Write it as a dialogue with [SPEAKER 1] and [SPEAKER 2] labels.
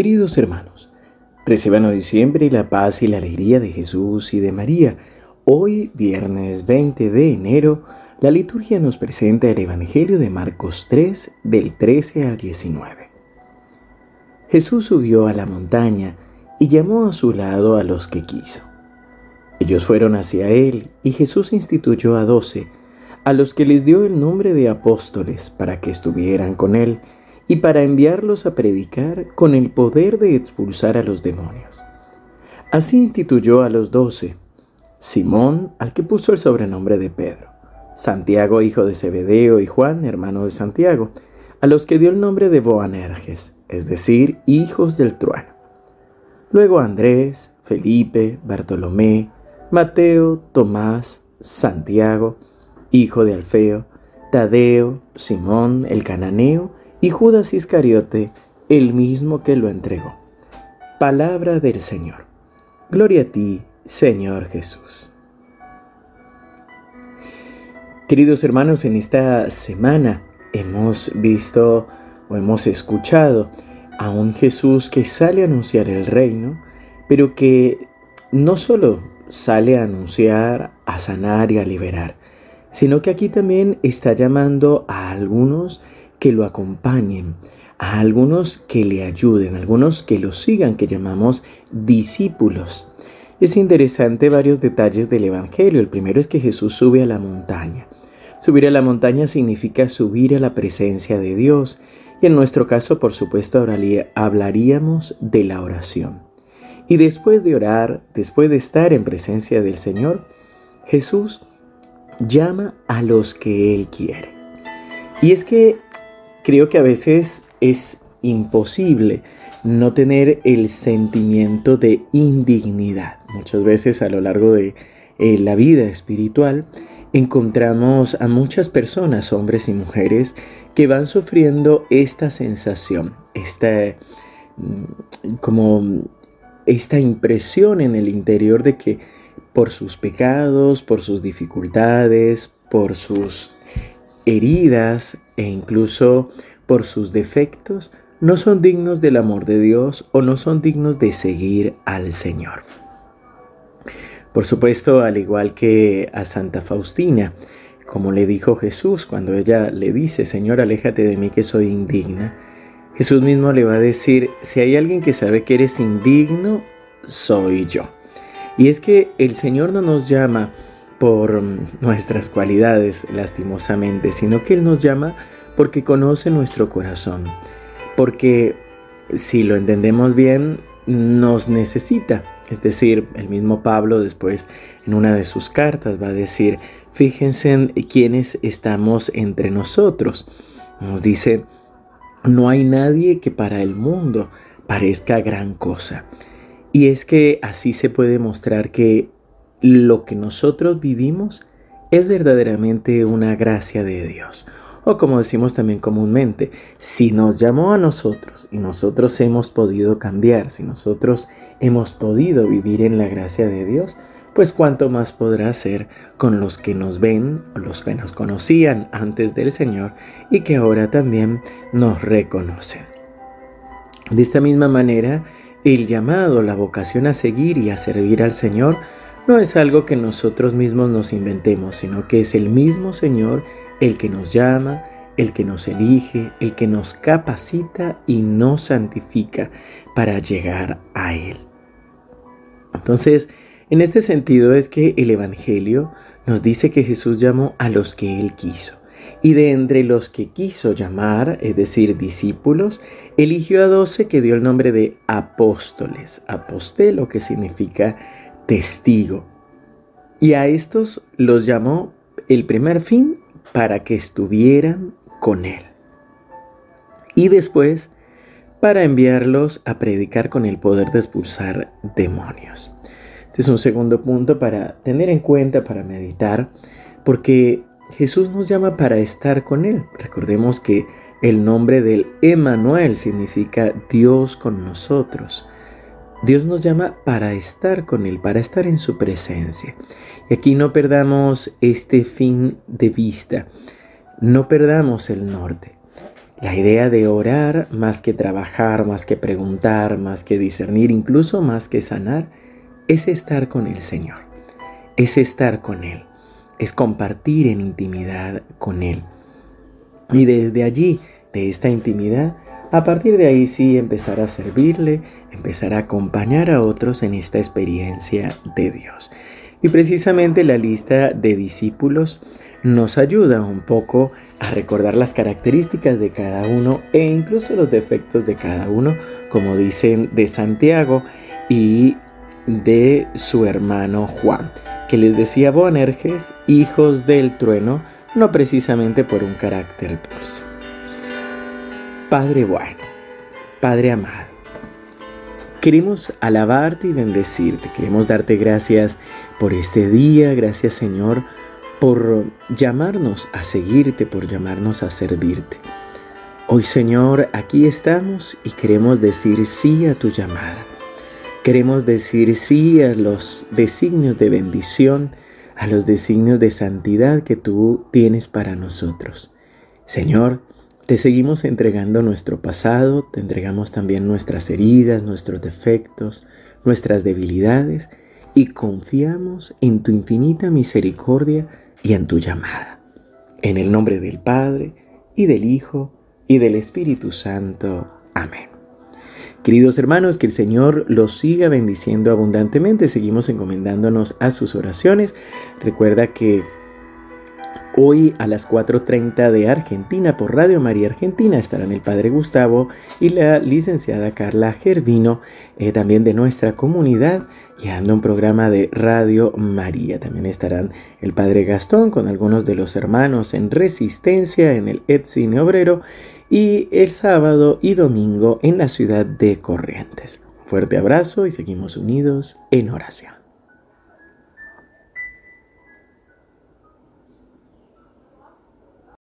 [SPEAKER 1] Queridos hermanos, reciban hoy siempre la paz y la alegría de Jesús y de María. Hoy, viernes 20 de enero, la liturgia nos presenta el Evangelio de Marcos 3, del 13 al 19. Jesús subió a la montaña y llamó a su lado a los que quiso. Ellos fueron hacia él y Jesús instituyó a doce, a los que les dio el nombre de apóstoles para que estuvieran con él y para enviarlos a predicar con el poder de expulsar a los demonios. Así instituyó a los doce, Simón, al que puso el sobrenombre de Pedro, Santiago, hijo de Zebedeo, y Juan, hermano de Santiago, a los que dio el nombre de Boanerges, es decir, hijos del trueno. Luego Andrés, Felipe, Bartolomé, Mateo, Tomás, Santiago, hijo de Alfeo, Tadeo, Simón el cananeo, y Judas Iscariote, el mismo que lo entregó. Palabra del Señor. Gloria a ti, Señor Jesús. Queridos hermanos, en esta semana hemos visto o hemos escuchado a un Jesús que sale a anunciar el reino, pero que no solo sale a anunciar, a sanar y a liberar, sino que aquí también está llamando a algunos que lo acompañen, a algunos que le ayuden, algunos que lo sigan, que llamamos discípulos. Es interesante varios detalles del Evangelio. El primero es que Jesús sube a la montaña. Subir a la montaña significa subir a la presencia de Dios. Y en nuestro caso, por supuesto, hablaríamos de la oración. Y después de orar, después de estar en presencia del Señor, Jesús llama a los que Él quiere. Y es que Creo que a veces es imposible no tener el sentimiento de indignidad. Muchas veces a lo largo de eh, la vida espiritual encontramos a muchas personas, hombres y mujeres, que van sufriendo esta sensación, esta, mm, como esta impresión en el interior de que por sus pecados, por sus dificultades, por sus heridas e incluso por sus defectos, no son dignos del amor de Dios o no son dignos de seguir al Señor. Por supuesto, al igual que a Santa Faustina, como le dijo Jesús cuando ella le dice, Señor, aléjate de mí que soy indigna, Jesús mismo le va a decir, si hay alguien que sabe que eres indigno, soy yo. Y es que el Señor no nos llama por nuestras cualidades, lastimosamente, sino que Él nos llama porque conoce nuestro corazón, porque si lo entendemos bien, nos necesita. Es decir, el mismo Pablo después en una de sus cartas va a decir, fíjense en quiénes estamos entre nosotros. Nos dice, no hay nadie que para el mundo parezca gran cosa. Y es que así se puede mostrar que lo que nosotros vivimos es verdaderamente una gracia de Dios. O como decimos también comúnmente, si nos llamó a nosotros y nosotros hemos podido cambiar, si nosotros hemos podido vivir en la gracia de Dios, pues cuánto más podrá hacer con los que nos ven, los que nos conocían antes del Señor y que ahora también nos reconocen. De esta misma manera, el llamado, la vocación a seguir y a servir al Señor no es algo que nosotros mismos nos inventemos, sino que es el mismo Señor el que nos llama, el que nos elige, el que nos capacita y nos santifica para llegar a Él. Entonces, en este sentido es que el Evangelio nos dice que Jesús llamó a los que Él quiso. Y de entre los que quiso llamar, es decir, discípulos, eligió a doce que dio el nombre de apóstoles. Apostelo, que significa testigo. Y a estos los llamó el primer fin para que estuvieran con él. Y después para enviarlos a predicar con el poder de expulsar demonios. Este es un segundo punto para tener en cuenta, para meditar, porque Jesús nos llama para estar con Él. Recordemos que el nombre del Emanuel significa Dios con nosotros. Dios nos llama para estar con Él, para estar en su presencia. Y aquí no perdamos este fin de vista, no perdamos el norte. La idea de orar más que trabajar, más que preguntar, más que discernir, incluso más que sanar, es estar con el Señor, es estar con Él, es compartir en intimidad con Él. Y desde allí, de esta intimidad, a partir de ahí sí empezar a servirle, empezar a acompañar a otros en esta experiencia de Dios. Y precisamente la lista de discípulos nos ayuda un poco a recordar las características de cada uno e incluso los defectos de cada uno, como dicen de Santiago y de su hermano Juan, que les decía Boanerges, hijos del trueno, no precisamente por un carácter dulce. Padre bueno, Padre amado, queremos alabarte y bendecirte, queremos darte gracias por este día, gracias Señor por llamarnos a seguirte, por llamarnos a servirte. Hoy Señor, aquí estamos y queremos decir sí a tu llamada. Queremos decir sí a los designios de bendición, a los designios de santidad que tú tienes para nosotros. Señor, te seguimos entregando nuestro pasado, te entregamos también nuestras heridas, nuestros defectos, nuestras debilidades y confiamos en tu infinita misericordia y en tu llamada. En el nombre del Padre, y del Hijo, y del Espíritu Santo. Amén. Queridos hermanos, que el Señor los siga bendiciendo abundantemente. Seguimos encomendándonos a sus oraciones. Recuerda que Hoy a las 4.30 de Argentina por Radio María Argentina estarán el Padre Gustavo y la licenciada Carla Gervino, eh, también de nuestra comunidad, guiando un programa de Radio María. También estarán el Padre Gastón con algunos de los hermanos en Resistencia en el Edzine Obrero y el sábado y domingo en la ciudad de Corrientes. Fuerte abrazo y seguimos unidos en oración.